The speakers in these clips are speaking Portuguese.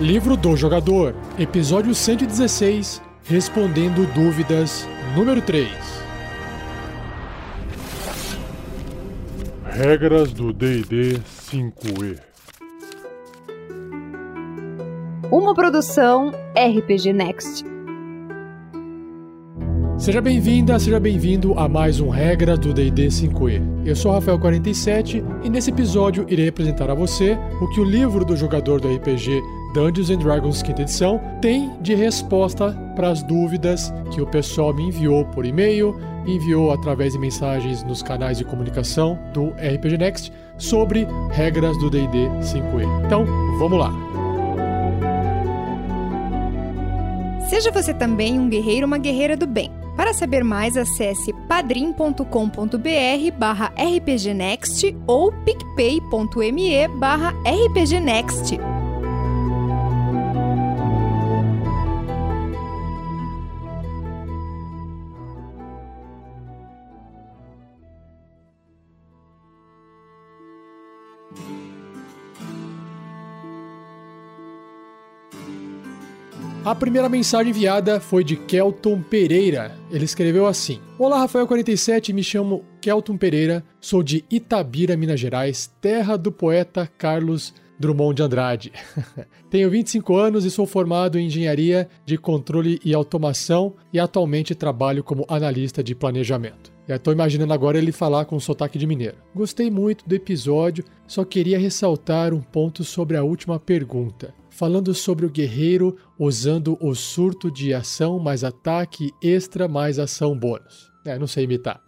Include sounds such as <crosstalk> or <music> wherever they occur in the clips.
Livro do Jogador, episódio 116 Respondendo Dúvidas, número 3. Regras do DD 5E. Uma produção RPG Next. Seja bem-vinda, seja bem-vindo a mais um Regra do D&D 5e. Eu sou Rafael47 e nesse episódio irei apresentar a você o que o livro do jogador do RPG Dungeons and Dragons quinta edição tem de resposta para as dúvidas que o pessoal me enviou por e-mail, enviou através de mensagens nos canais de comunicação do RPG Next sobre regras do D&D 5e. Então, vamos lá. Seja você também um guerreiro ou uma guerreira do bem. Para saber mais, acesse padrim.com.br barra rpgnext ou picpay.me barra rpgnext. A primeira mensagem enviada foi de Kelton Pereira. Ele escreveu assim: Olá, Rafael47, me chamo Kelton Pereira, sou de Itabira, Minas Gerais, terra do poeta Carlos Drummond de Andrade. <laughs> Tenho 25 anos e sou formado em engenharia de controle e automação e atualmente trabalho como analista de planejamento. Já estou imaginando agora ele falar com sotaque de mineiro. Gostei muito do episódio, só queria ressaltar um ponto sobre a última pergunta falando sobre o guerreiro usando o surto de ação mais ataque extra mais ação bônus. É, não sei imitar.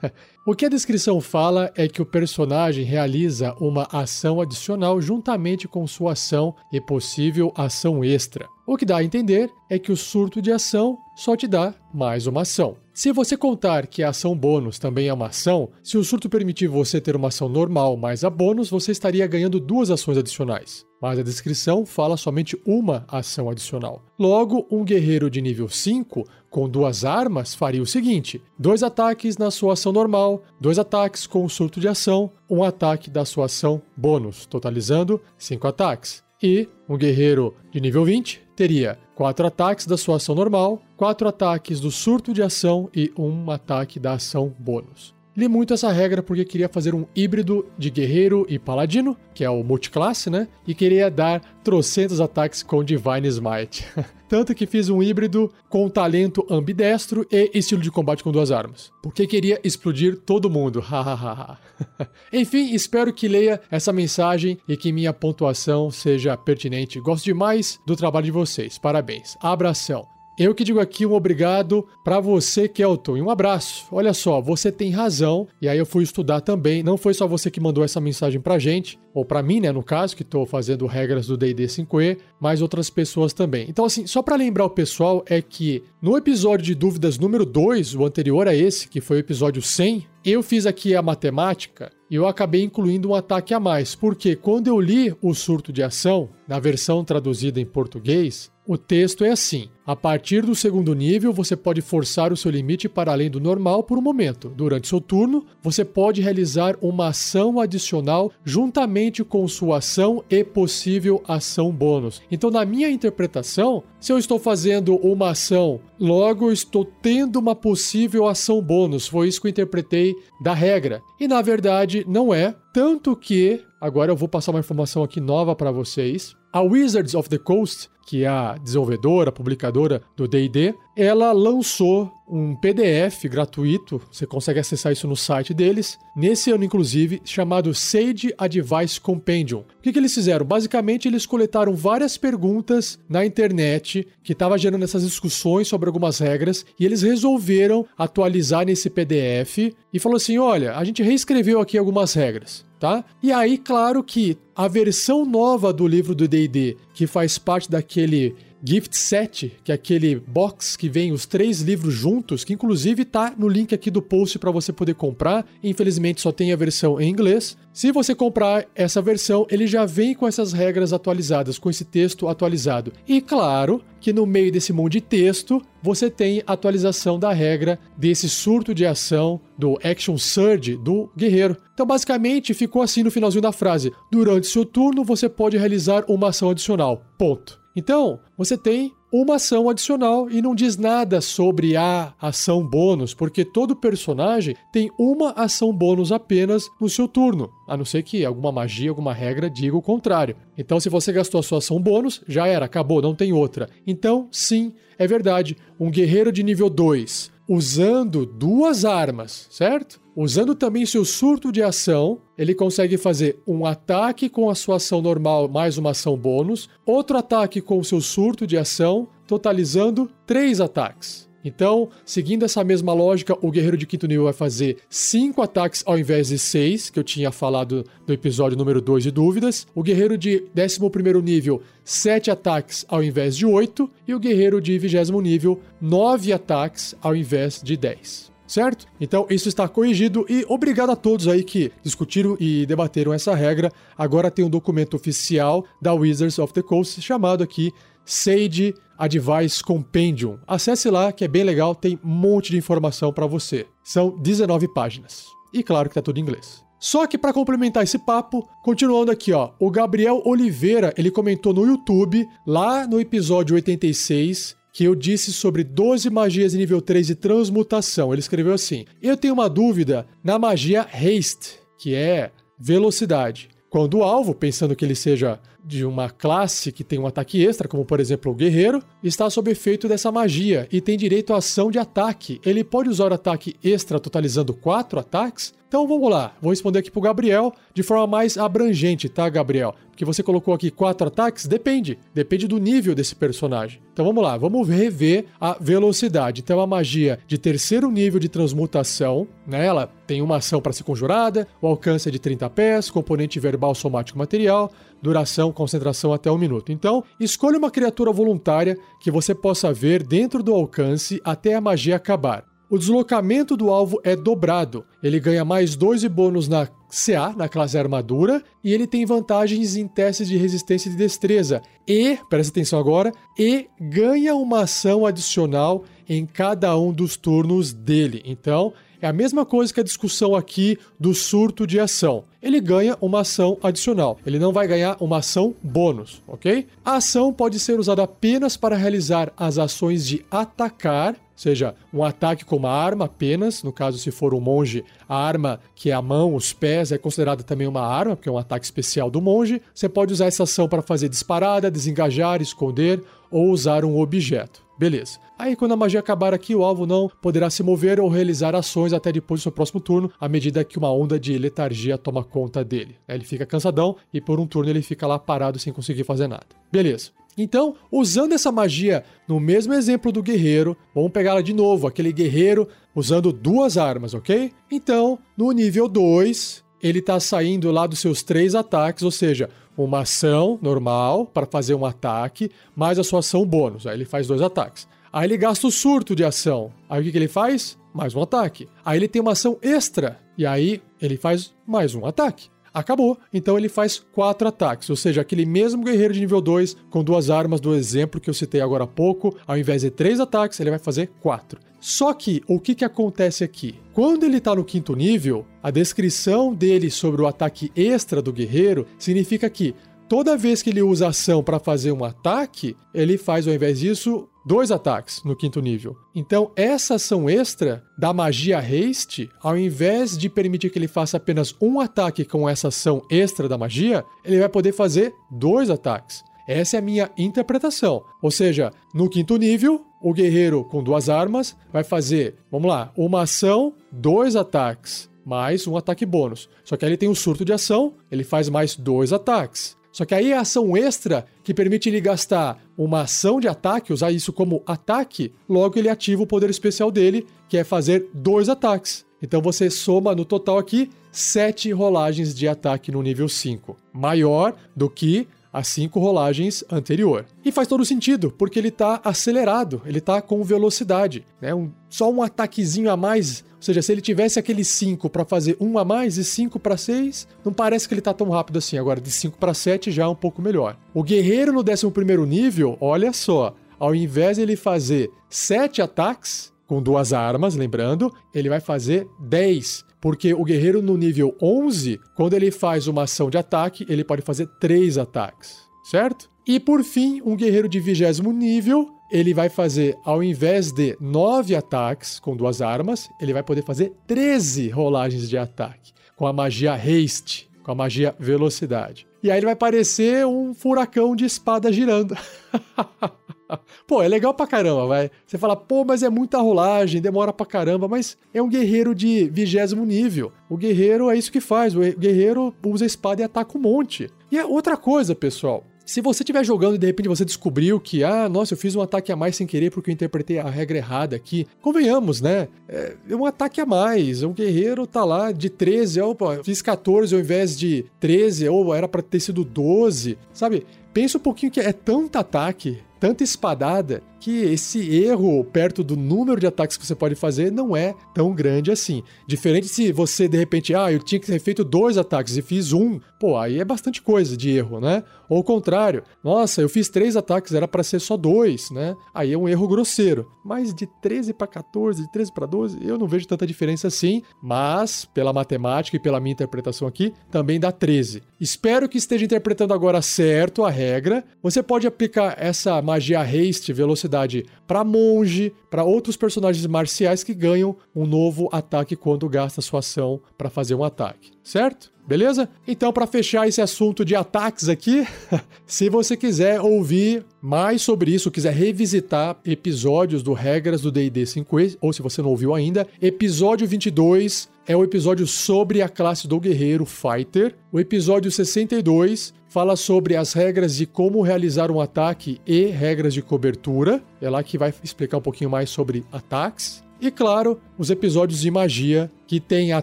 <laughs> o que a descrição fala é que o personagem realiza uma ação adicional juntamente com sua ação e possível ação extra. O que dá a entender é que o surto de ação só te dá mais uma ação. Se você contar que a ação bônus também é uma ação, se o surto permitir você ter uma ação normal mais a bônus, você estaria ganhando duas ações adicionais. Mas a descrição fala somente uma ação adicional. Logo, um guerreiro de nível 5 com duas armas faria o seguinte: dois ataques na sua ação normal, dois ataques com o surto de ação, um ataque da sua ação bônus, totalizando cinco ataques. E um guerreiro de nível 20 teria quatro ataques da sua ação normal, quatro ataques do surto de ação e um ataque da ação bônus. Li muito essa regra porque queria fazer um híbrido de guerreiro e paladino, que é o multiclasse, né? E queria dar trocentos ataques com Divine Smite. <laughs> Tanto que fiz um híbrido com talento ambidestro e estilo de combate com duas armas. Porque queria explodir todo mundo. <laughs> <laughs> Enfim, espero que leia essa mensagem e que minha pontuação seja pertinente. Gosto demais do trabalho de vocês. Parabéns. Abração. Eu que digo aqui um obrigado para você, Kelton, e um abraço. Olha só, você tem razão, e aí eu fui estudar também. Não foi só você que mandou essa mensagem pra gente, ou para mim, né, no caso, que estou fazendo regras do D&D 5e, mas outras pessoas também. Então, assim, só para lembrar o pessoal é que no episódio de dúvidas número 2, o anterior a esse, que foi o episódio 100, eu fiz aqui a matemática e eu acabei incluindo um ataque a mais, porque quando eu li o surto de ação, na versão traduzida em português, o texto é assim: a partir do segundo nível, você pode forçar o seu limite para além do normal por um momento. Durante seu turno, você pode realizar uma ação adicional juntamente com sua ação e possível ação bônus. Então, na minha interpretação, se eu estou fazendo uma ação, logo estou tendo uma possível ação bônus. Foi isso que eu interpretei da regra. E na verdade, não é. Tanto que, agora eu vou passar uma informação aqui nova para vocês. A Wizards of the Coast que é a desenvolvedora, publicadora do D&D, ela lançou um PDF gratuito, você consegue acessar isso no site deles, nesse ano inclusive, chamado Sage Advice Compendium. O que, que eles fizeram? Basicamente, eles coletaram várias perguntas na internet que estavam gerando essas discussões sobre algumas regras e eles resolveram atualizar nesse PDF e falou assim: olha, a gente reescreveu aqui algumas regras. Tá? E aí, claro que a versão nova do livro do D&D, que faz parte daquele gift set, que é aquele box que vem os três livros juntos, que inclusive tá no link aqui do post para você poder comprar. Infelizmente só tem a versão em inglês. Se você comprar essa versão, ele já vem com essas regras atualizadas, com esse texto atualizado. E claro que no meio desse monte de texto, você tem atualização da regra desse surto de ação do Action Surge do guerreiro. Então, basicamente, ficou assim no finalzinho da frase: durante durante seu turno você pode realizar uma ação adicional. Ponto. Então, você tem uma ação adicional e não diz nada sobre a ação bônus, porque todo personagem tem uma ação bônus apenas no seu turno, a não ser que alguma magia, alguma regra diga o contrário. Então, se você gastou a sua ação bônus, já era, acabou, não tem outra. Então, sim, é verdade, um guerreiro de nível 2 usando duas armas, certo? Usando também seu surto de ação, ele consegue fazer um ataque com a sua ação normal mais uma ação bônus, outro ataque com o seu surto de ação, totalizando três ataques. Então, seguindo essa mesma lógica, o guerreiro de quinto nível vai fazer 5 ataques ao invés de 6, que eu tinha falado no episódio número 2 de dúvidas. O guerreiro de 11 nível, 7 ataques ao invés de 8. E o guerreiro de 20 nível, 9 ataques ao invés de 10 certo? Então isso está corrigido e obrigado a todos aí que discutiram e debateram essa regra. Agora tem um documento oficial da Wizards of the Coast chamado aqui Sage Advice Compendium. Acesse lá que é bem legal, tem um monte de informação para você. São 19 páginas. E claro que tá tudo em inglês. Só que para complementar esse papo, continuando aqui, ó, o Gabriel Oliveira, ele comentou no YouTube, lá no episódio 86, que eu disse sobre 12 magias nível 3 de transmutação. Ele escreveu assim: "Eu tenho uma dúvida na magia haste, que é velocidade. Quando o alvo, pensando que ele seja de uma classe que tem um ataque extra, como por exemplo o guerreiro, está sob efeito dessa magia e tem direito à ação de ataque. Ele pode usar o ataque extra totalizando 4 ataques? Então vamos lá, vou responder aqui pro Gabriel de forma mais abrangente, tá, Gabriel? Porque você colocou aqui quatro ataques? Depende, depende do nível desse personagem. Então vamos lá, vamos rever a velocidade. Então a magia de terceiro nível de transmutação, né? Ela tem uma ação para ser conjurada, o alcance é de 30 pés, componente verbal somático material, duração, concentração até um minuto. Então, escolha uma criatura voluntária que você possa ver dentro do alcance até a magia acabar. O deslocamento do alvo é dobrado. Ele ganha mais 2 bônus na CA, na classe armadura, e ele tem vantagens em testes de resistência e de destreza. E, presta atenção agora, e ganha uma ação adicional em cada um dos turnos dele. Então, é a mesma coisa que a discussão aqui do surto de ação. Ele ganha uma ação adicional. Ele não vai ganhar uma ação bônus, ok? A ação pode ser usada apenas para realizar as ações de atacar seja, um ataque com uma arma apenas, no caso se for um monge, a arma que é a mão, os pés, é considerada também uma arma, porque é um ataque especial do monge. Você pode usar essa ação para fazer disparada, desengajar, esconder ou usar um objeto. Beleza. Aí, quando a magia acabar aqui, o alvo não poderá se mover ou realizar ações até depois do seu próximo turno, à medida que uma onda de letargia toma conta dele. Ele fica cansadão e por um turno ele fica lá parado sem conseguir fazer nada. Beleza. Então, usando essa magia no mesmo exemplo do guerreiro, vamos pegá-la de novo, aquele guerreiro usando duas armas, ok? Então, no nível 2, ele está saindo lá dos seus três ataques, ou seja, uma ação normal para fazer um ataque, mais a sua ação bônus. Aí ele faz dois ataques. Aí ele gasta o surto de ação. Aí o que, que ele faz? Mais um ataque. Aí ele tem uma ação extra. E aí ele faz mais um ataque acabou. Então ele faz quatro ataques, ou seja, aquele mesmo guerreiro de nível 2 com duas armas do exemplo que eu citei agora há pouco, ao invés de três ataques, ele vai fazer quatro. Só que o que, que acontece aqui? Quando ele está no quinto nível, a descrição dele sobre o ataque extra do guerreiro significa que toda vez que ele usa ação para fazer um ataque, ele faz ao invés disso dois ataques no quinto nível. Então, essa ação extra da magia haste, ao invés de permitir que ele faça apenas um ataque com essa ação extra da magia, ele vai poder fazer dois ataques. Essa é a minha interpretação. Ou seja, no quinto nível, o guerreiro com duas armas vai fazer, vamos lá, uma ação, dois ataques, mais um ataque bônus. Só que aí ele tem um surto de ação, ele faz mais dois ataques. Só que aí a ação extra que permite ele gastar uma ação de ataque, usar isso como ataque, logo ele ativa o poder especial dele, que é fazer dois ataques. Então você soma no total aqui sete rolagens de ataque no nível 5, maior do que as cinco rolagens anterior. E faz todo sentido, porque ele está acelerado, ele está com velocidade, né? Um, só um ataquezinho a mais, ou seja, se ele tivesse aquele 5 para fazer um a mais e 5 para 6, não parece que ele está tão rápido assim. Agora de 5 para 7 já é um pouco melhor. O guerreiro no 11 nível, olha só, ao invés de ele fazer 7 ataques com duas armas, lembrando, ele vai fazer 10 Porque o guerreiro no nível 11, quando ele faz uma ação de ataque, ele pode fazer três ataques, certo? E por fim, um guerreiro de vigésimo nível, ele vai fazer, ao invés de 9 ataques com duas armas, ele vai poder fazer 13 rolagens de ataque com a magia haste, com a magia velocidade. E aí ele vai parecer um furacão de espada girando. <laughs> <laughs> pô, é legal pra caramba, vai. Você fala, pô, mas é muita rolagem, demora pra caramba, mas é um guerreiro de vigésimo nível. O guerreiro é isso que faz, o guerreiro usa espada e ataca um monte. E é outra coisa, pessoal. Se você estiver jogando e de repente você descobriu que, ah, nossa, eu fiz um ataque a mais sem querer porque eu interpretei a regra errada aqui, convenhamos, né? É, é um ataque a mais. O guerreiro tá lá de 13, opa, fiz 14 ao invés de 13, ou era para ter sido 12, sabe? Pensa um pouquinho que é tanto ataque, tanta espadada, que esse erro perto do número de ataques que você pode fazer não é tão grande assim. Diferente se você, de repente, ah, eu tinha que ter feito dois ataques e fiz um, pô, aí é bastante coisa de erro, né? Ou o contrário, nossa, eu fiz três ataques, era para ser só dois, né? Aí é um erro grosseiro. Mas de 13 para 14, de 13 para 12, eu não vejo tanta diferença assim, mas pela matemática e pela minha interpretação aqui, também dá 13. Espero que esteja interpretando agora certo a regra. Você pode aplicar essa magia haste, velocidade para monge, para outros personagens marciais que ganham um novo ataque quando gasta sua ação para fazer um ataque, certo? Beleza? Então, para fechar esse assunto de ataques aqui, <laughs> se você quiser ouvir mais sobre isso, quiser revisitar episódios do Regras do D&D 5e, ou se você não ouviu ainda, episódio 22 é o episódio sobre a classe do guerreiro Fighter. O episódio 62 fala sobre as regras de como realizar um ataque e regras de cobertura. É lá que vai explicar um pouquinho mais sobre ataques. E claro, os episódios de magia que tem a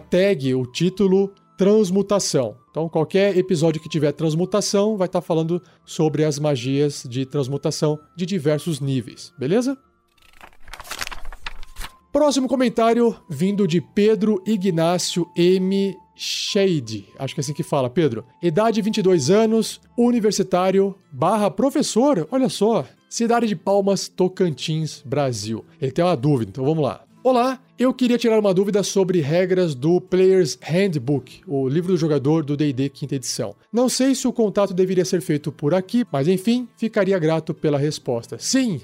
tag, o título transmutação. Então, qualquer episódio que tiver transmutação vai estar falando sobre as magias de transmutação de diversos níveis, beleza? Próximo comentário vindo de Pedro Ignácio M. Shade, acho que é assim que fala, Pedro. Idade 22 anos, universitário, barra professor, olha só, cidade de Palmas, Tocantins, Brasil. Ele tem uma dúvida, então vamos lá. Olá, eu queria tirar uma dúvida sobre regras do Player's Handbook, o livro do jogador do D&D quinta edição. Não sei se o contato deveria ser feito por aqui, mas enfim, ficaria grato pela resposta. Sim!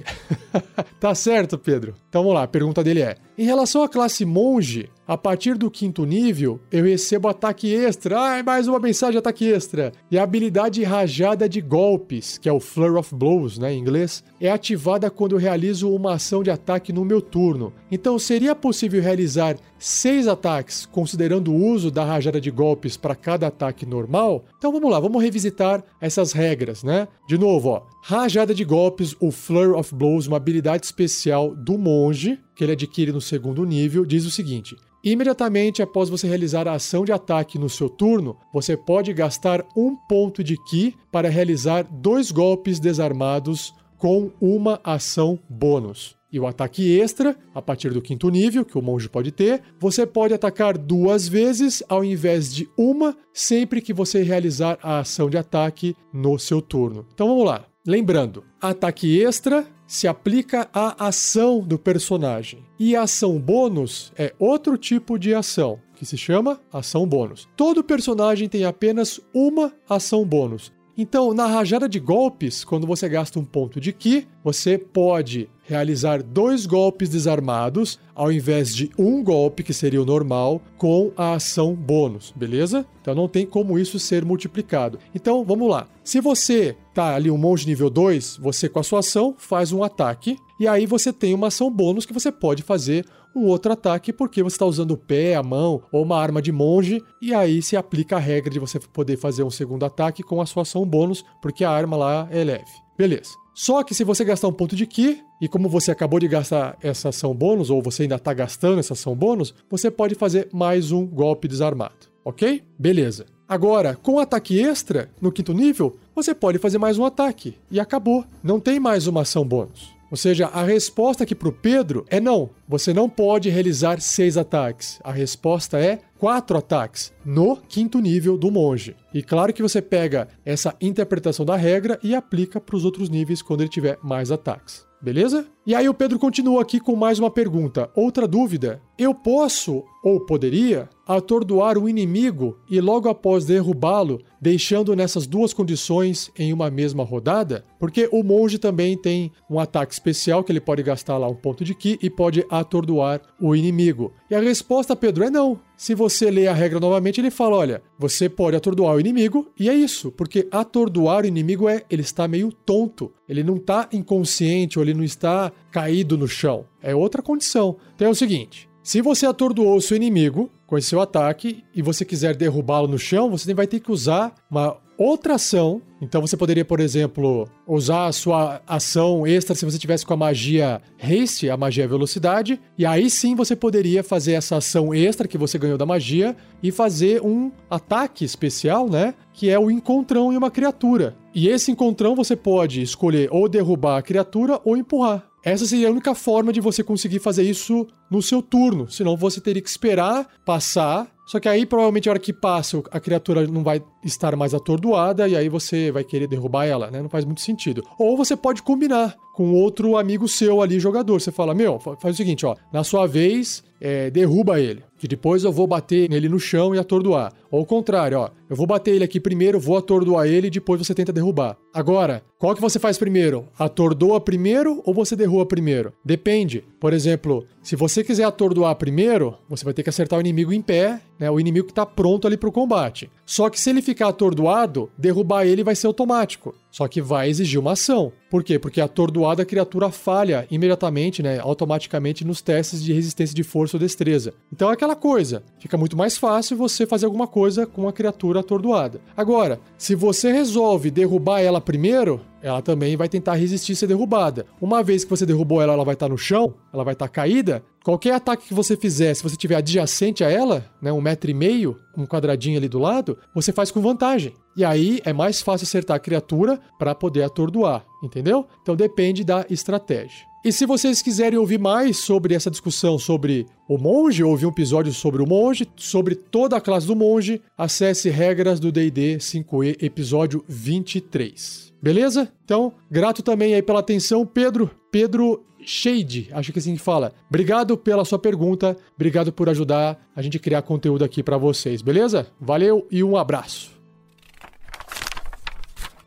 <laughs> tá certo, Pedro. Então vamos lá, a pergunta dele é: em relação à classe monge, a partir do quinto nível, eu recebo ataque extra. Ai, mais uma mensagem de ataque extra. E a habilidade rajada de golpes, que é o Flurry of Blows, né, em inglês, é ativada quando eu realizo uma ação de ataque no meu turno. Então, seria possível realizar seis ataques, considerando o uso da rajada de golpes para cada ataque normal? Então vamos lá, vamos revisitar essas regras, né? De novo, ó, rajada de golpes, o Flurry of Blows, uma habilidade especial do monge, que ele adquire no segundo nível, diz o seguinte: Imediatamente após você realizar a ação de ataque no seu turno, você pode gastar um ponto de Ki para realizar dois golpes desarmados com uma ação bônus. E o ataque extra, a partir do quinto nível, que o monge pode ter, você pode atacar duas vezes ao invés de uma, sempre que você realizar a ação de ataque no seu turno. Então vamos lá. Lembrando, ataque extra se aplica à ação do personagem. E ação bônus é outro tipo de ação, que se chama ação bônus. Todo personagem tem apenas uma ação bônus. Então, na rajada de golpes, quando você gasta um ponto de Ki, você pode realizar dois golpes desarmados ao invés de um golpe, que seria o normal, com a ação bônus, beleza? Então não tem como isso ser multiplicado. Então vamos lá. Se você tá ali um monge nível 2, você com a sua ação faz um ataque, e aí você tem uma ação bônus que você pode fazer um outro ataque porque você está usando o pé, a mão ou uma arma de monge, e aí se aplica a regra de você poder fazer um segundo ataque com a sua ação bônus, porque a arma lá é leve. Beleza. Só que se você gastar um ponto de Ki, e como você acabou de gastar essa ação bônus, ou você ainda está gastando essa ação bônus, você pode fazer mais um golpe desarmado, ok? Beleza. Agora, com ataque extra, no quinto nível, você pode fazer mais um ataque, e acabou. Não tem mais uma ação bônus. Ou seja, a resposta aqui para o Pedro é não. Você não pode realizar seis ataques. A resposta é quatro ataques no quinto nível do monge. E claro que você pega essa interpretação da regra e aplica para os outros níveis quando ele tiver mais ataques. Beleza? E aí o Pedro continua aqui com mais uma pergunta. Outra dúvida: eu posso ou poderia atordoar o inimigo e logo após derrubá-lo, deixando nessas duas condições em uma mesma rodada? Porque o monge também tem um ataque especial que ele pode gastar lá um ponto de ki e pode atordoar o inimigo. E a resposta, Pedro, é não. Se você ler a regra novamente, ele fala: olha, você pode atordoar o inimigo, e é isso, porque atordoar o inimigo é ele está meio tonto, ele não está inconsciente ou ele não está caído no chão. É outra condição. Então é o seguinte: se você atordoou seu inimigo com esse seu ataque e você quiser derrubá-lo no chão, você vai ter que usar uma outra ação. Então você poderia, por exemplo, usar a sua ação extra se você tivesse com a magia haste, a magia velocidade, e aí sim você poderia fazer essa ação extra que você ganhou da magia e fazer um ataque especial, né? Que é o encontrão em uma criatura. E esse encontrão você pode escolher ou derrubar a criatura ou empurrar. Essa seria a única forma de você conseguir fazer isso no seu turno, senão você teria que esperar passar. Só que aí provavelmente a hora que passa a criatura não vai estar mais atordoada e aí você vai querer derrubar ela, né? Não faz muito sentido. Ou você pode combinar com outro amigo seu ali, jogador. Você fala, meu, faz o seguinte, ó, na sua vez, é, derruba ele, que depois eu vou bater nele no chão e atordoar. Ou o contrário, ó, eu vou bater ele aqui primeiro, vou atordoar ele e depois você tenta derrubar. Agora, qual que você faz primeiro? Atordoa primeiro ou você derruba primeiro? Depende. Por exemplo, se você quiser atordoar primeiro, você vai ter que acertar o inimigo em pé, né? O inimigo que está pronto ali para o combate. Só que se ele ficar atordoado, derrubar ele vai ser automático. Só que vai exigir uma ação. Por quê? Porque atordoada a criatura falha imediatamente, né, automaticamente nos testes de resistência de força ou destreza. Então é aquela coisa, fica muito mais fácil você fazer alguma coisa com a criatura atordoada. Agora, se você resolve derrubar ela primeiro, ela também vai tentar resistir ser derrubada. Uma vez que você derrubou ela, ela vai estar no chão, ela vai estar caída. Qualquer ataque que você fizer, se você tiver adjacente a ela, né, um metro e meio, um quadradinho ali do lado, você faz com vantagem. E aí é mais fácil acertar a criatura para poder atordoar, entendeu? Então depende da estratégia. E se vocês quiserem ouvir mais sobre essa discussão sobre o monge, ouvir um episódio sobre o monge, sobre toda a classe do monge, acesse Regras do D&D 5e, episódio 23. Beleza? Então, grato também aí pela atenção, Pedro. Pedro Shade, acho que assim que fala. Obrigado pela sua pergunta, obrigado por ajudar a gente a criar conteúdo aqui para vocês, beleza? Valeu e um abraço.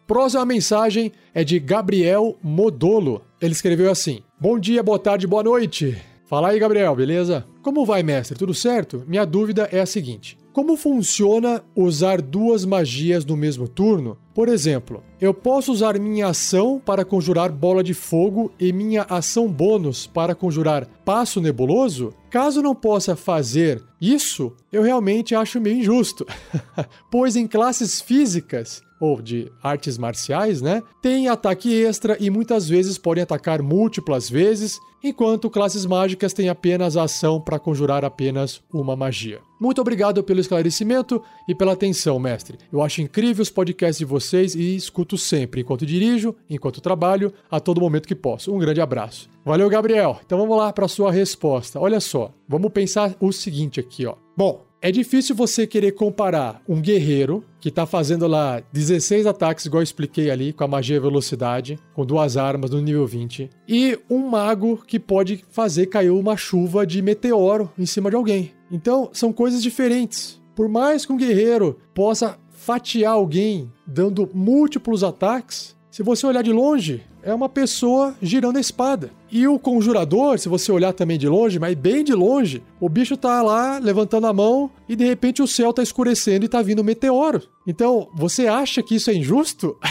Próxima mensagem é de Gabriel Modolo. Ele escreveu assim: Bom dia, boa tarde, boa noite. Fala aí, Gabriel, beleza? Como vai, mestre? Tudo certo? Minha dúvida é a seguinte: como funciona usar duas magias no mesmo turno? Por exemplo, eu posso usar minha ação para conjurar bola de fogo e minha ação bônus para conjurar passo nebuloso? Caso não possa fazer isso, eu realmente acho meio injusto, <laughs> pois em classes físicas ou de artes marciais, né? Tem ataque extra e muitas vezes podem atacar múltiplas vezes, enquanto classes mágicas têm apenas a ação para conjurar apenas uma magia. Muito obrigado pelo esclarecimento e pela atenção, mestre. Eu acho incrível os podcasts de vocês e escuto sempre, enquanto dirijo, enquanto trabalho, a todo momento que posso. Um grande abraço. Valeu, Gabriel. Então vamos lá para sua resposta. Olha só, vamos pensar o seguinte aqui, ó. Bom, é difícil você querer comparar um guerreiro que tá fazendo lá 16 ataques, igual eu expliquei ali, com a magia velocidade, com duas armas no nível 20, e um mago que pode fazer cair uma chuva de meteoro em cima de alguém. Então, são coisas diferentes. Por mais que um guerreiro possa fatiar alguém dando múltiplos ataques, se você olhar de longe, é uma pessoa girando a espada. E o conjurador, se você olhar também de longe, mas bem de longe, o bicho tá lá levantando a mão e de repente o céu tá escurecendo e tá vindo um meteoro. Então, você acha que isso é injusto? <laughs>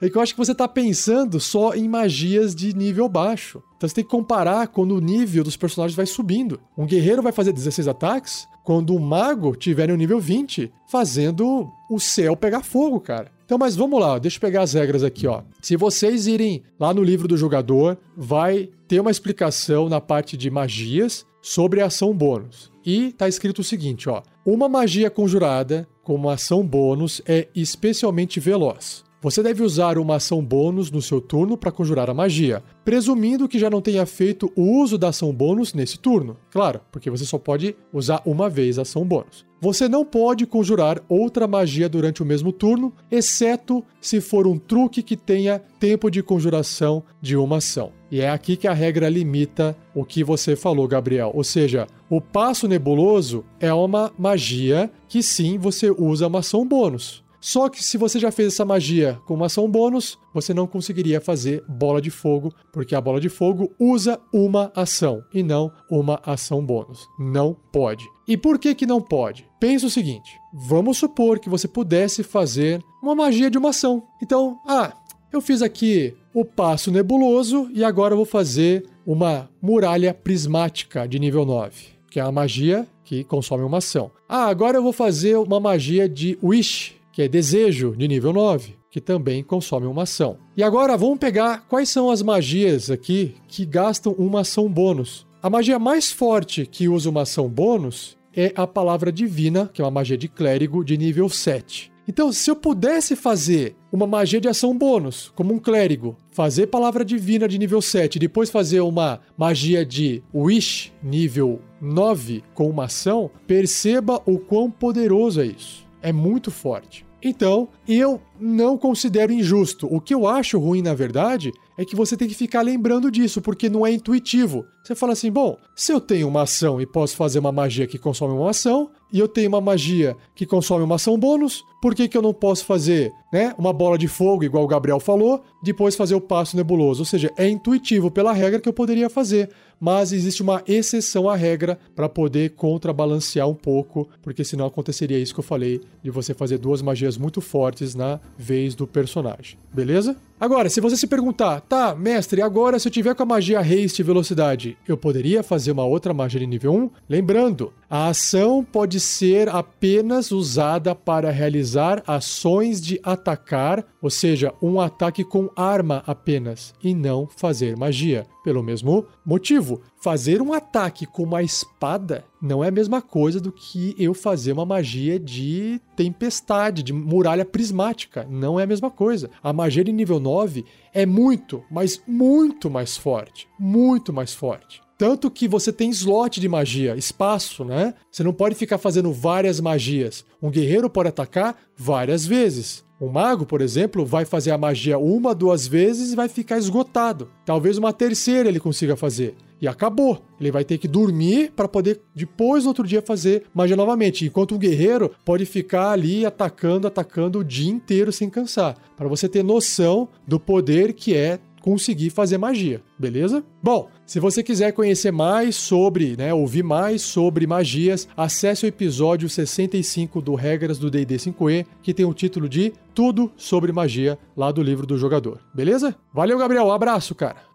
é que eu acho que você tá pensando só em magias de nível baixo. Então você tem que comparar quando o nível dos personagens vai subindo. Um guerreiro vai fazer 16 ataques, quando um mago tiver no nível 20, fazendo o céu pegar fogo, cara. Então, mas vamos lá, deixa eu pegar as regras aqui, ó. Se vocês irem lá no livro do jogador, vai ter uma explicação na parte de magias sobre a ação bônus. E tá escrito o seguinte, ó: uma magia conjurada com uma ação bônus é especialmente veloz. Você deve usar uma ação bônus no seu turno para conjurar a magia, presumindo que já não tenha feito o uso da ação bônus nesse turno. Claro, porque você só pode usar uma vez a ação bônus. Você não pode conjurar outra magia durante o mesmo turno, exceto se for um truque que tenha tempo de conjuração de uma ação. E é aqui que a regra limita o que você falou, Gabriel. Ou seja, o passo nebuloso é uma magia que sim você usa uma ação bônus. Só que se você já fez essa magia com uma ação bônus, você não conseguiria fazer bola de fogo, porque a bola de fogo usa uma ação e não uma ação bônus. Não pode. E por que que não pode? Pensa o seguinte: vamos supor que você pudesse fazer uma magia de uma ação. Então, ah, eu fiz aqui o passo nebuloso e agora vou fazer uma muralha prismática de nível 9, que é a magia que consome uma ação. Ah, agora eu vou fazer uma magia de Wish, que é desejo, de nível 9, que também consome uma ação. E agora vamos pegar quais são as magias aqui que gastam uma ação bônus. A magia mais forte que usa uma ação bônus é a palavra divina, que é uma magia de clérigo de nível 7. Então, se eu pudesse fazer uma magia de ação bônus, como um clérigo, fazer palavra divina de nível 7 e depois fazer uma magia de wish nível 9 com uma ação, perceba o quão poderoso é isso é muito forte. Então, eu não considero injusto. O que eu acho ruim, na verdade, é que você tem que ficar lembrando disso, porque não é intuitivo. Você fala assim: bom, se eu tenho uma ação e posso fazer uma magia que consome uma ação, e eu tenho uma magia que consome uma ação bônus, por que, que eu não posso fazer né, uma bola de fogo, igual o Gabriel falou, depois fazer o passo nebuloso? Ou seja, é intuitivo pela regra que eu poderia fazer mas existe uma exceção à regra para poder contrabalancear um pouco, porque senão aconteceria isso que eu falei de você fazer duas magias muito fortes na vez do personagem. Beleza? Agora, se você se perguntar, tá, mestre, agora se eu tiver com a magia haste e velocidade, eu poderia fazer uma outra magia de nível 1? Lembrando, a ação pode ser apenas usada para realizar ações de atacar, ou seja, um ataque com arma apenas, e não fazer magia. Pelo mesmo motivo, fazer um ataque com uma espada não é a mesma coisa do que eu fazer uma magia de tempestade, de muralha prismática. Não é a mesma coisa. A magia de nível 9 é muito, mas muito mais forte. Muito mais forte. Tanto que você tem slot de magia, espaço, né? Você não pode ficar fazendo várias magias. Um guerreiro pode atacar várias vezes. Um mago, por exemplo, vai fazer a magia uma, duas vezes e vai ficar esgotado. Talvez uma terceira ele consiga fazer. E acabou. Ele vai ter que dormir para poder depois no outro dia fazer magia novamente. Enquanto um guerreiro pode ficar ali atacando, atacando o dia inteiro sem cansar. Para você ter noção do poder que é conseguir fazer magia, beleza? Bom, se você quiser conhecer mais sobre, né, ouvir mais sobre magias, acesse o episódio 65 do Regras do D&D 5e, que tem o título de Tudo sobre Magia, lá do livro do jogador, beleza? Valeu, Gabriel, um abraço, cara!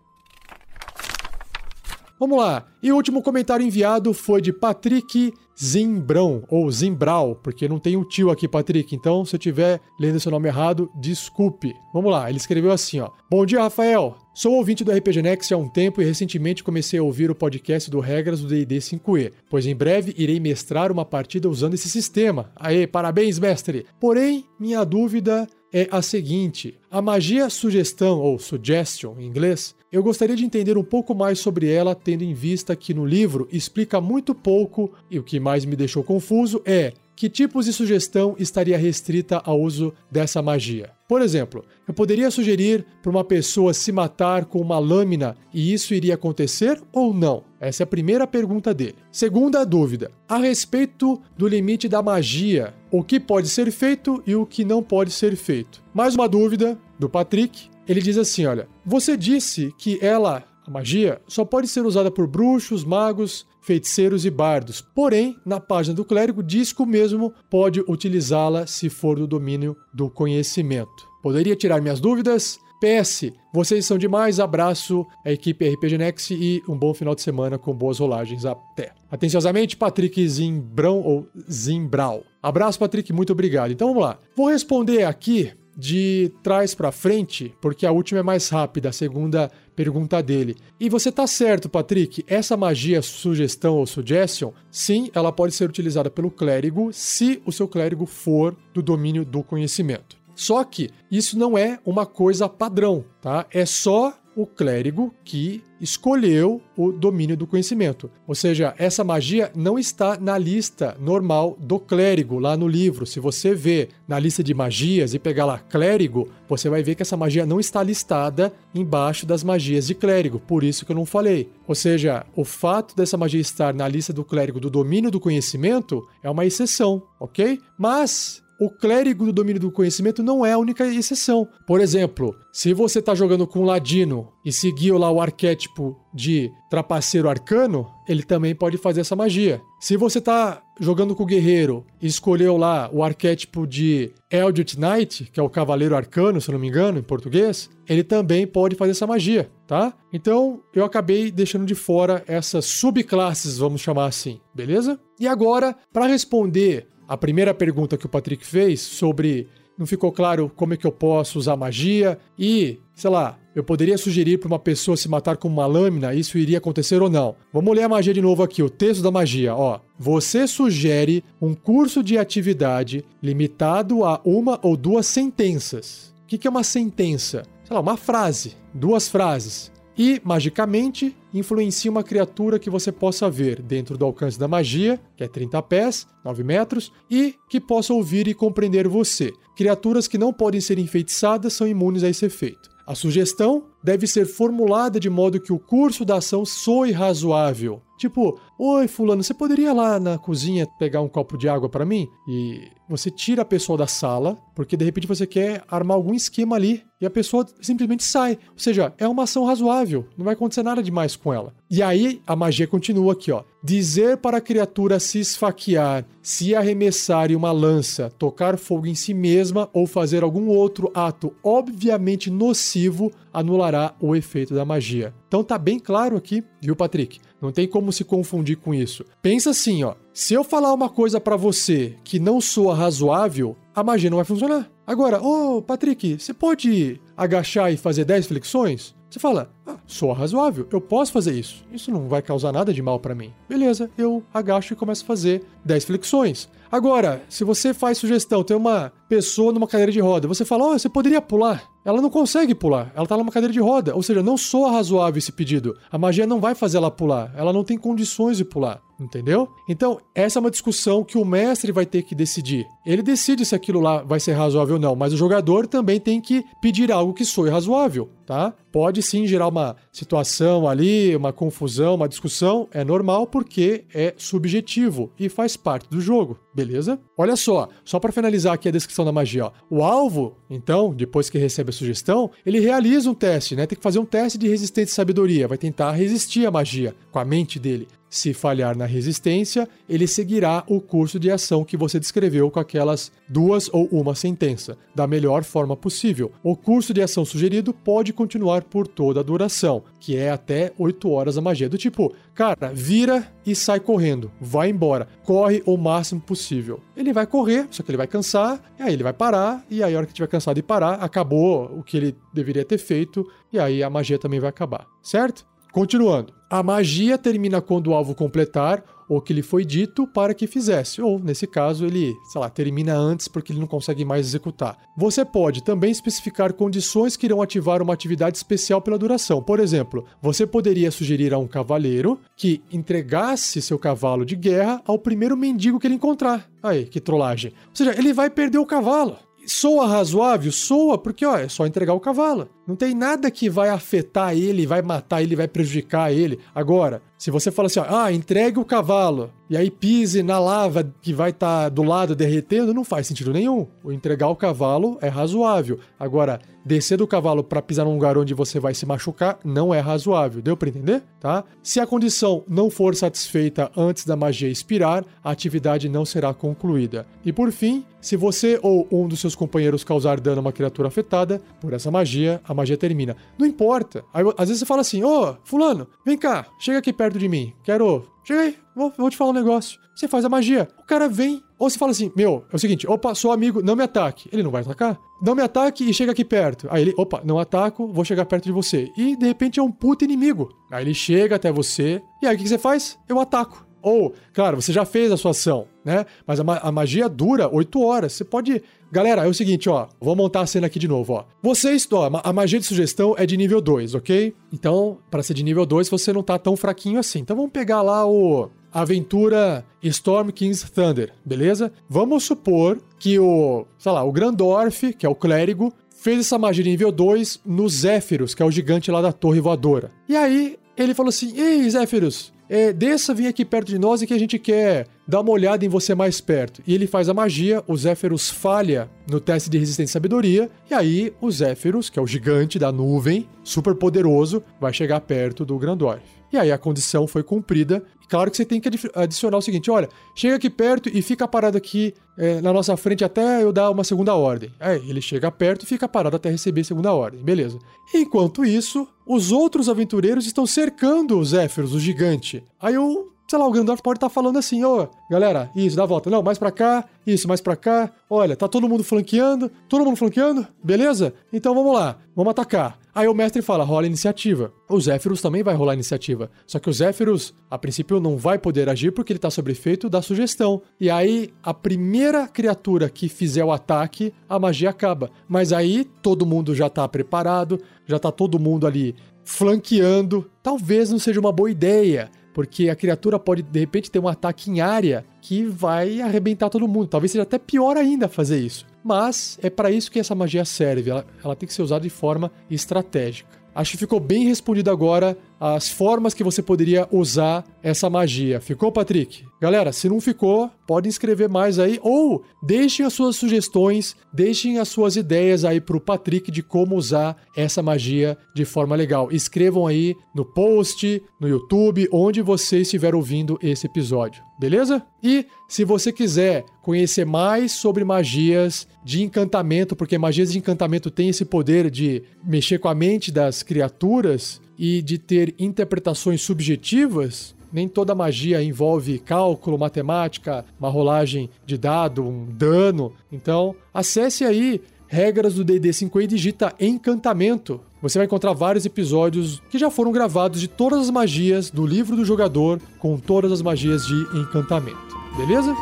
Vamos lá. E o último comentário enviado foi de Patrick Zimbrão, ou Zimbral, porque não tem um tio aqui, Patrick. Então, se eu estiver lendo seu nome errado, desculpe. Vamos lá, ele escreveu assim, ó. Bom dia, Rafael. Sou ouvinte do RPG Next há um tempo e recentemente comecei a ouvir o podcast do Regras do D&D 5e, pois em breve irei mestrar uma partida usando esse sistema. Aê, parabéns, mestre! Porém, minha dúvida é a seguinte: a magia sugestão ou suggestion em inglês, eu gostaria de entender um pouco mais sobre ela, tendo em vista que no livro explica muito pouco e o que mais me deixou confuso é que tipos de sugestão estaria restrita ao uso dessa magia. Por exemplo, eu poderia sugerir para uma pessoa se matar com uma lâmina e isso iria acontecer ou não? Essa é a primeira pergunta dele. Segunda dúvida: a respeito do limite da magia, o que pode ser feito e o que não pode ser feito. Mais uma dúvida do Patrick. Ele diz assim: olha, você disse que ela, a magia, só pode ser usada por bruxos, magos, feiticeiros e bardos. Porém, na página do clérigo diz que o mesmo pode utilizá-la se for do domínio do conhecimento. Poderia tirar minhas dúvidas? PS, vocês são demais, abraço a equipe RPG Next e um bom final de semana com boas rolagens. Até. Atenciosamente, Patrick Zimbrão ou Zimbral. Abraço, Patrick, muito obrigado. Então vamos lá. Vou responder aqui de trás para frente, porque a última é mais rápida, a segunda pergunta dele. E você tá certo, Patrick, essa magia sugestão ou suggestion, sim, ela pode ser utilizada pelo clérigo se o seu clérigo for do domínio do conhecimento. Só que isso não é uma coisa padrão, tá? É só o clérigo que escolheu o domínio do conhecimento. Ou seja, essa magia não está na lista normal do clérigo lá no livro. Se você vê na lista de magias e pegar lá clérigo, você vai ver que essa magia não está listada embaixo das magias de clérigo. Por isso que eu não falei. Ou seja, o fato dessa magia estar na lista do clérigo do domínio do conhecimento é uma exceção, ok? Mas o clérigo do domínio do conhecimento não é a única exceção. Por exemplo, se você está jogando com um ladino e seguiu lá o arquétipo de trapaceiro arcano, ele também pode fazer essa magia. Se você está jogando com o guerreiro e escolheu lá o arquétipo de Eldritch Knight, que é o cavaleiro arcano, se não me engano, em português, ele também pode fazer essa magia, tá? Então, eu acabei deixando de fora essas subclasses, vamos chamar assim, beleza? E agora, para responder a primeira pergunta que o Patrick fez sobre não ficou claro como é que eu posso usar magia e, sei lá, eu poderia sugerir para uma pessoa se matar com uma lâmina, isso iria acontecer ou não. Vamos ler a magia de novo aqui, o texto da magia, ó. Você sugere um curso de atividade limitado a uma ou duas sentenças. O que é uma sentença? Sei lá, uma frase, duas frases e, magicamente, influencia uma criatura que você possa ver dentro do alcance da magia, que é 30 pés, 9 metros, e que possa ouvir e compreender você. Criaturas que não podem ser enfeitiçadas são imunes a esse efeito. A sugestão deve ser formulada de modo que o curso da ação soe razoável. Tipo, oi fulano, você poderia lá na cozinha pegar um copo de água para mim? E você tira a pessoa da sala, porque de repente você quer armar algum esquema ali e a pessoa simplesmente sai. Ou seja, é uma ação razoável, não vai acontecer nada demais com ela. E aí a magia continua aqui, ó. Dizer para a criatura se esfaquear, se arremessar em uma lança, tocar fogo em si mesma ou fazer algum outro ato obviamente nocivo anulará o efeito da magia. Então tá bem claro aqui, viu, Patrick? Não tem como se confundir com isso. Pensa assim, ó. Se eu falar uma coisa para você que não soa razoável, a magia não vai funcionar. Agora, ô oh, Patrick, você pode agachar e fazer 10 flexões? Você fala, ah, sou razoável, eu posso fazer isso. Isso não vai causar nada de mal para mim. Beleza, eu agacho e começo a fazer 10 flexões. Agora, se você faz sugestão, tem uma pessoa numa cadeira de roda, você fala, oh, você poderia pular. Ela não consegue pular, ela tá numa cadeira de roda, ou seja, não soa razoável esse pedido. A magia não vai fazer ela pular, ela não tem condições de pular. Entendeu? Então, essa é uma discussão que o mestre vai ter que decidir. Ele decide se aquilo lá vai ser razoável ou não, mas o jogador também tem que pedir algo que soe razoável, tá? Pode sim gerar uma situação ali, uma confusão, uma discussão, é normal porque é subjetivo e faz parte do jogo, beleza? Olha só, só para finalizar aqui a descrição da magia, ó. O alvo, então, depois que recebe a sugestão, ele realiza um teste, né? Tem que fazer um teste de resistência e sabedoria, vai tentar resistir à magia com a mente dele. Se falhar na resistência, ele seguirá o curso de ação que você descreveu com aquelas duas ou uma sentença, da melhor forma possível. O curso de ação sugerido pode continuar por toda a duração, que é até 8 horas a magia. Do tipo, cara, vira e sai correndo, vai embora, corre o máximo possível. Ele vai correr, só que ele vai cansar, e aí ele vai parar, e aí a hora que tiver cansado de parar, acabou o que ele deveria ter feito, e aí a magia também vai acabar, certo? Continuando. A magia termina quando o alvo completar o que lhe foi dito para que fizesse, ou nesse caso ele, sei lá, termina antes porque ele não consegue mais executar. Você pode também especificar condições que irão ativar uma atividade especial pela duração. Por exemplo, você poderia sugerir a um cavaleiro que entregasse seu cavalo de guerra ao primeiro mendigo que ele encontrar. Aí, que trollagem. Ou seja, ele vai perder o cavalo. Soa razoável? Soa, porque ó, é só entregar o cavalo. Não tem nada que vai afetar ele, vai matar ele, vai prejudicar ele. Agora, se você fala assim, ó, ah, entregue o cavalo e aí pise na lava que vai estar tá do lado derretendo, não faz sentido nenhum. O entregar o cavalo é razoável. Agora, descer do cavalo para pisar num lugar onde você vai se machucar não é razoável. Deu para entender? Tá? Se a condição não for satisfeita antes da magia expirar, a atividade não será concluída. E por fim, se você ou um dos seus companheiros causar dano a uma criatura afetada por essa magia, a magia termina. Não importa. Aí, às vezes você fala assim: Ô, oh, Fulano, vem cá, chega aqui perto de mim. Quero. Chega aí, vou, vou te falar um negócio. Você faz a magia. O cara vem. Ou você fala assim: Meu, é o seguinte, opa, sou amigo, não me ataque. Ele não vai atacar. Não me ataque e chega aqui perto. Aí ele, opa, não ataco, vou chegar perto de você. E de repente é um puto inimigo. Aí ele chega até você. E aí o que você faz? Eu ataco. Ou, claro, você já fez a sua ação, né? Mas a, ma a magia dura 8 horas. Você pode. Galera, é o seguinte, ó. Vou montar a cena aqui de novo, ó. Vocês, ó, a magia de sugestão é de nível 2, ok? Então, para ser de nível 2, você não tá tão fraquinho assim. Então vamos pegar lá o aventura Storm King's Thunder, beleza? Vamos supor que o, sei lá, o Grandorf, que é o clérigo, fez essa magia de nível 2 no Zéfiros, que é o gigante lá da torre voadora. E aí ele falou assim: Ei, Zéfiros, é, desça, vem aqui perto de nós e que a gente quer dar uma olhada em você mais perto. E ele faz a magia, o Zéfiros falha no teste de resistência e sabedoria, e aí o Zéfiros, que é o gigante da nuvem, super poderoso, vai chegar perto do Grandorf. E aí a condição foi cumprida. Claro que você tem que adicionar o seguinte: olha, chega aqui perto e fica parado aqui é, na nossa frente até eu dar uma segunda ordem. Aí ele chega perto e fica parado até receber segunda ordem, beleza. Enquanto isso, os outros aventureiros estão cercando os Zéfiros, o gigante. Aí o sei lá, o Gandalf pode estar tá falando assim, ô, galera, isso, dá a volta. Não, mais pra cá, isso, mais pra cá. Olha, tá todo mundo flanqueando, todo mundo flanqueando, beleza? Então vamos lá, vamos atacar. Aí o mestre fala, rola iniciativa. O Zéfiros também vai rolar iniciativa. Só que o Zéfiros, a princípio, não vai poder agir porque ele tá sob efeito da sugestão. E aí, a primeira criatura que fizer o ataque, a magia acaba. Mas aí, todo mundo já tá preparado, já tá todo mundo ali flanqueando. Talvez não seja uma boa ideia porque a criatura pode de repente ter um ataque em área que vai arrebentar todo mundo. Talvez seja até pior ainda fazer isso. Mas é para isso que essa magia serve. Ela, ela tem que ser usada de forma estratégica. Acho que ficou bem respondido agora as formas que você poderia usar essa magia. Ficou, Patrick? Galera, se não ficou, pode escrever mais aí ou deixem as suas sugestões, deixem as suas ideias aí pro Patrick de como usar essa magia de forma legal. Escrevam aí no post, no YouTube, onde você estiver ouvindo esse episódio, beleza? E se você quiser conhecer mais sobre magias de encantamento, porque magias de encantamento têm esse poder de mexer com a mente das criaturas e de ter interpretações subjetivas, nem toda magia envolve cálculo, matemática, uma rolagem de dado, um dano. Então, acesse aí regras do D&D 5e e digita encantamento. Você vai encontrar vários episódios que já foram gravados de todas as magias do livro do jogador com todas as magias de encantamento. Beleza?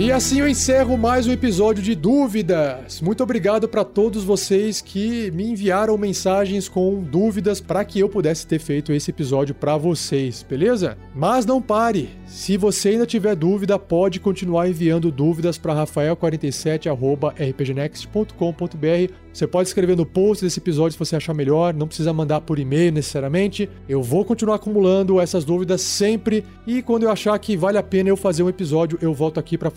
E assim eu encerro mais um episódio de Dúvidas. Muito obrigado para todos vocês que me enviaram mensagens com dúvidas para que eu pudesse ter feito esse episódio para vocês, beleza? Mas não pare. Se você ainda tiver dúvida, pode continuar enviando dúvidas para rafael47@rpgnext.com.br você pode escrever no post desse episódio se você achar melhor, não precisa mandar por e-mail necessariamente. Eu vou continuar acumulando essas dúvidas sempre e quando eu achar que vale a pena eu fazer um episódio, eu volto aqui para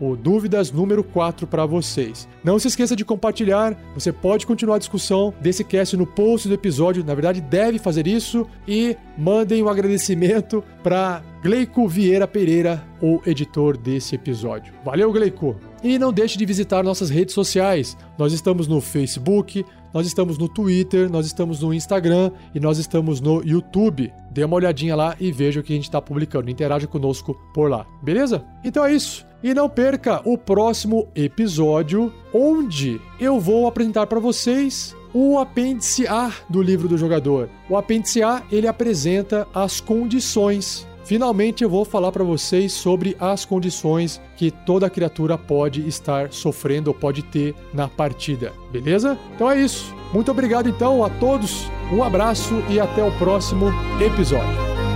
o dúvidas número 4 para vocês. Não se esqueça de compartilhar, você pode continuar a discussão desse cast no post do episódio, na verdade deve fazer isso e mandem um agradecimento para Gleico Vieira Pereira, o editor desse episódio. Valeu, Gleico! E não deixe de visitar nossas redes sociais. Nós estamos no Facebook, nós estamos no Twitter, nós estamos no Instagram e nós estamos no YouTube. Dê uma olhadinha lá e veja o que a gente está publicando. Interaja conosco por lá, beleza? Então é isso. E não perca o próximo episódio, onde eu vou apresentar para vocês o apêndice A do livro do jogador. O apêndice A ele apresenta as condições Finalmente eu vou falar para vocês sobre as condições que toda criatura pode estar sofrendo ou pode ter na partida, beleza? Então é isso. Muito obrigado então a todos. Um abraço e até o próximo episódio.